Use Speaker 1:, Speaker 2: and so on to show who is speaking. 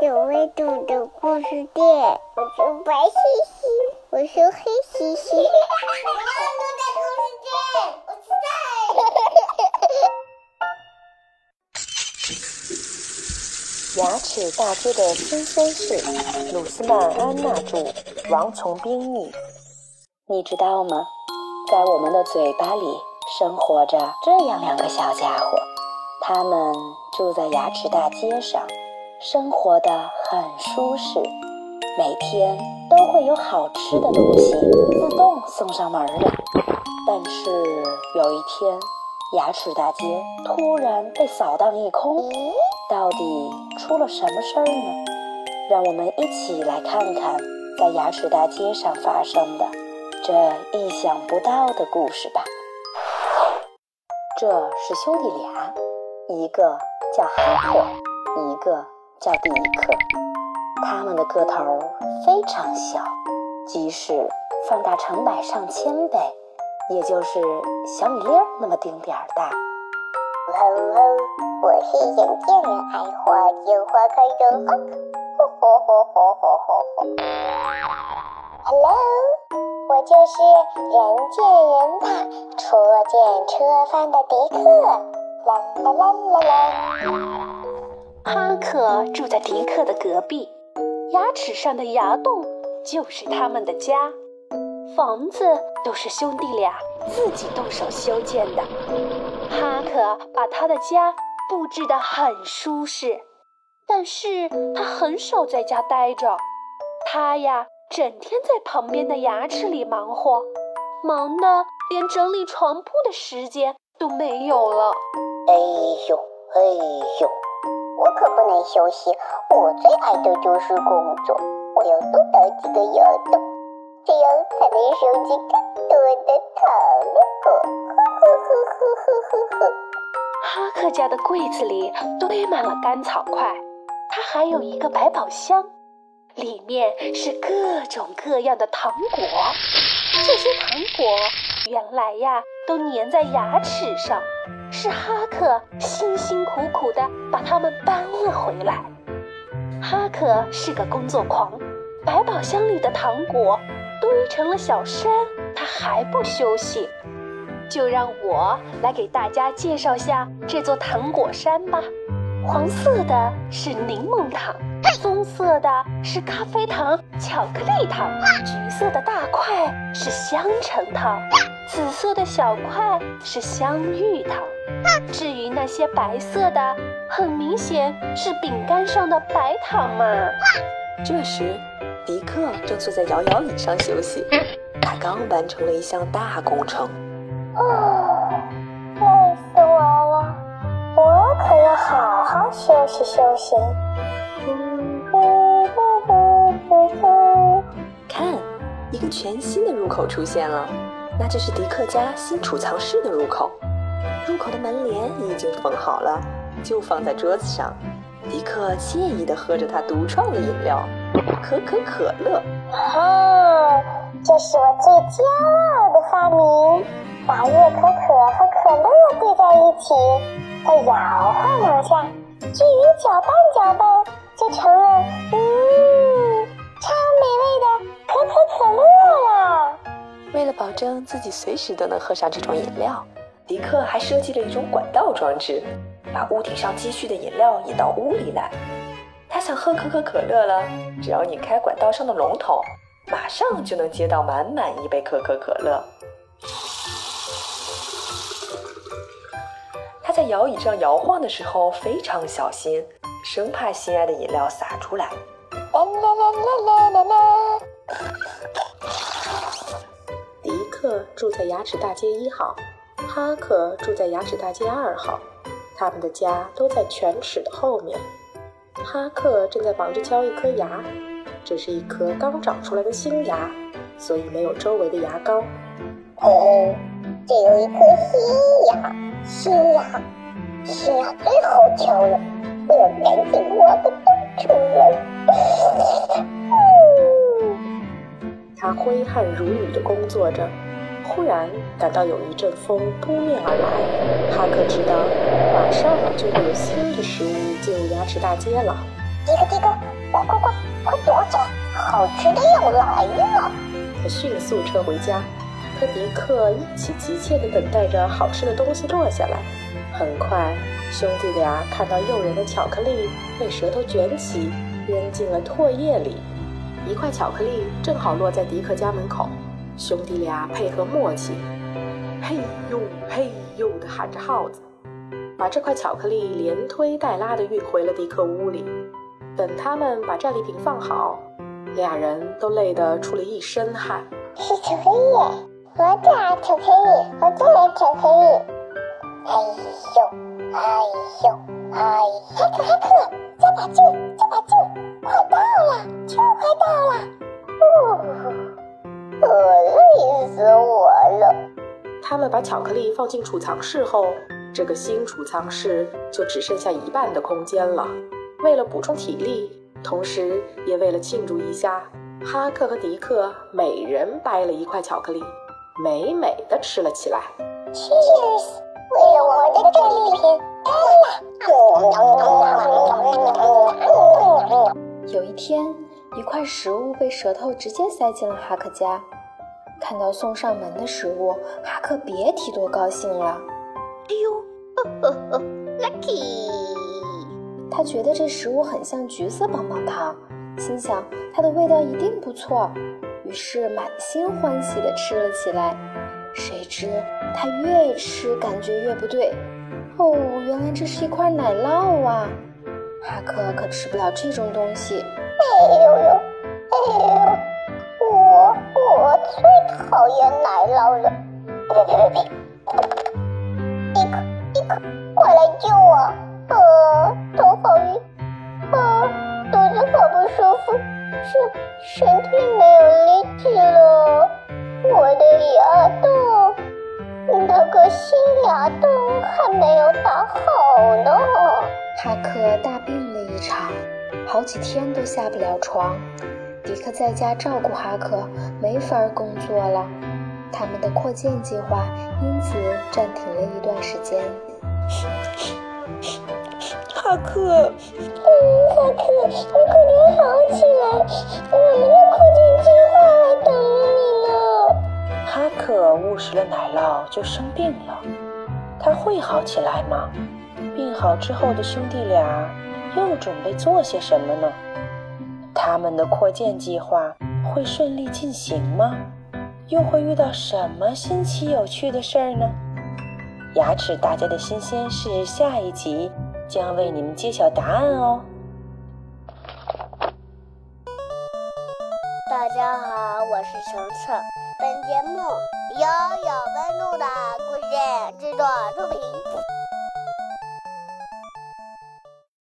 Speaker 1: 有味道的故事店，我是白兮兮，我是黑兮兮。有味道的故事店，我是
Speaker 2: 在。牙齿大街的新鲜事，鲁斯曼·安娜著，王从兵译。你知道吗？在我们的嘴巴里生活着这样两个小家伙，他们住在牙齿大街上。生活的很舒适，每天都会有好吃的东西自动送上门来。但是有一天，牙齿大街突然被扫荡一空，到底出了什么事儿呢？让我们一起来看看在牙齿大街上发生的这意想不到的故事吧。这是兄弟俩，一个叫哈克，一个。叫迪克，他们的个头非常小，即使放大成百上千倍，也就是小米粒儿那么丁点儿大。
Speaker 1: 吼吼，我是人见人爱花见花开的哈克，吼吼吼吼吼吼。Hello，我就是人见人怕车见车翻的迪克，啦啦啦啦啦。
Speaker 3: 哈克住在迪克的隔壁，牙齿上的牙洞就是他们的家。房子都是兄弟俩自己动手修建的。哈克把他的家布置得很舒适，但是他很少在家待着。他呀，整天在旁边的牙齿里忙活，忙得连整理床铺的时间都没有了。
Speaker 1: 哎呦，哎呦！我可不能休息，我最爱的就是工作。我要多打几个牙洞，这样才能收集更多的糖果。呵呵呵呵呵呵。
Speaker 3: 哈克家的柜子里堆满了干草块，他还有一个百宝箱，里面是各种各样的糖果。这些糖果原来呀，都粘在牙齿上。是哈克辛辛苦苦地把它们搬了回来。哈克是个工作狂，百宝箱里的糖果堆成了小山，他还不休息。就让我来给大家介绍下这座糖果山吧。黄色的是柠檬糖，棕色的是咖啡糖、巧克力糖，橘色的大块是香橙糖，紫色的小块是香芋糖。至于那些白色的，很明显是饼干上的白糖嘛。
Speaker 2: 这时，迪克正坐在摇摇椅上休息，他刚完成了一项大工程。
Speaker 1: 啊，累死我了！我可要好好休息休息。
Speaker 2: 看，一个全新的入口出现了，那就是迪克家新储藏室的入口。入口的门帘已经缝好了，就放在桌子上。迪克惬意地喝着他独创的饮料——可可可乐。
Speaker 1: 啊，这是我最骄傲的发明！把热可可和可乐兑在一起，再摇晃两下，均匀搅拌搅拌，就成了嗯，
Speaker 2: 为了保证自己随时都能喝上这种饮料。迪克还设计了一种管道装置，把屋顶上积蓄的饮料引到屋里来。他想喝可口可乐了，只要拧开管道上的龙头，马上就能接到满满一杯可口可乐。他在摇椅上摇晃的时候非常小心，生怕心爱的饮料洒出来。啦啦啦啦啦啦啦！克住在牙齿大街一号。哈克住在牙齿大街二号，他们的家都在犬齿的后面。哈克正在忙着敲一颗牙，这是一颗刚长出来的新牙，所以没有周围的牙膏。
Speaker 1: 哦，这有一颗新牙，新牙，新牙最好敲了，我要赶紧挖个洞出来。
Speaker 2: 他挥汗如雨地工作着。忽然感到有一阵风扑面而来，哈克知道马上就会有新的食物进入牙齿大街了。
Speaker 1: 迪克迪克，快快快，快躲着，好吃的要来了。
Speaker 2: 他迅速撤回家，和迪克一起急切地等待着好吃的东西落下来。很快，兄弟俩看到诱人的巧克力被舌头卷起，扔进了唾液里。一块巧克力正好落在迪克家门口，兄弟俩配合默契，嘿呦嘿呦地喊着号子，把这块巧克力连推带拉地运回了迪克屋里。等他们把战利品放好，俩人都累得出了一身汗。
Speaker 1: 是巧克力，我最爱巧克力，我最爱巧克力。哎呦，哎呦，哎！哈克哈克，加把劲，加把劲，快到了，就快到了。哦，累死我了。
Speaker 2: 他们把巧克力放进储藏室后，这个新储藏室就只剩下一半的空间了。为了补充体力，同时也为了庆祝一下，哈克和迪克每人掰了一块巧克力，美美的吃了起来。
Speaker 1: Cheers！为了我们的战利
Speaker 2: 品，有一天，一块食物被舌头直接塞进了哈克家。看到送上门的食物，哈克别提多高兴了。
Speaker 3: 哎呦，呵呵呵，lucky！
Speaker 2: 他觉得这食物很像橘色棒棒糖，心想它的味道一定不错，于是满心欢喜地吃了起来。谁知他越吃感觉越不对，哦，原来这是一块奶酪啊！哈克可吃不了这种东西。
Speaker 1: 哎呦呦，哎呦，我我最讨厌奶酪了！别别别别！迪克迪克，快来救我！啊，头好晕，啊，肚子好不舒服，身身体没有力气了，我的牙痛，那个新牙洞还没有打好呢。
Speaker 2: 哈克大病了一场，好几天都下不了床。迪克在家照顾哈克，没法工作了，他们的扩建计划因此暂停了一段时间。哈克，
Speaker 1: 嗯，哈克，你快点好起来，我们的扩建
Speaker 2: 克误食了奶酪就生病了，他会好起来吗？病好之后的兄弟俩又准备做些什么呢？他们的扩建计划会顺利进行吗？又会遇到什么新奇有趣的事儿呢？牙齿大家的新鲜事，下一集。将为你们揭晓答案哦！
Speaker 1: 大家好，我是程程。本节目由有温度的故事制作出品。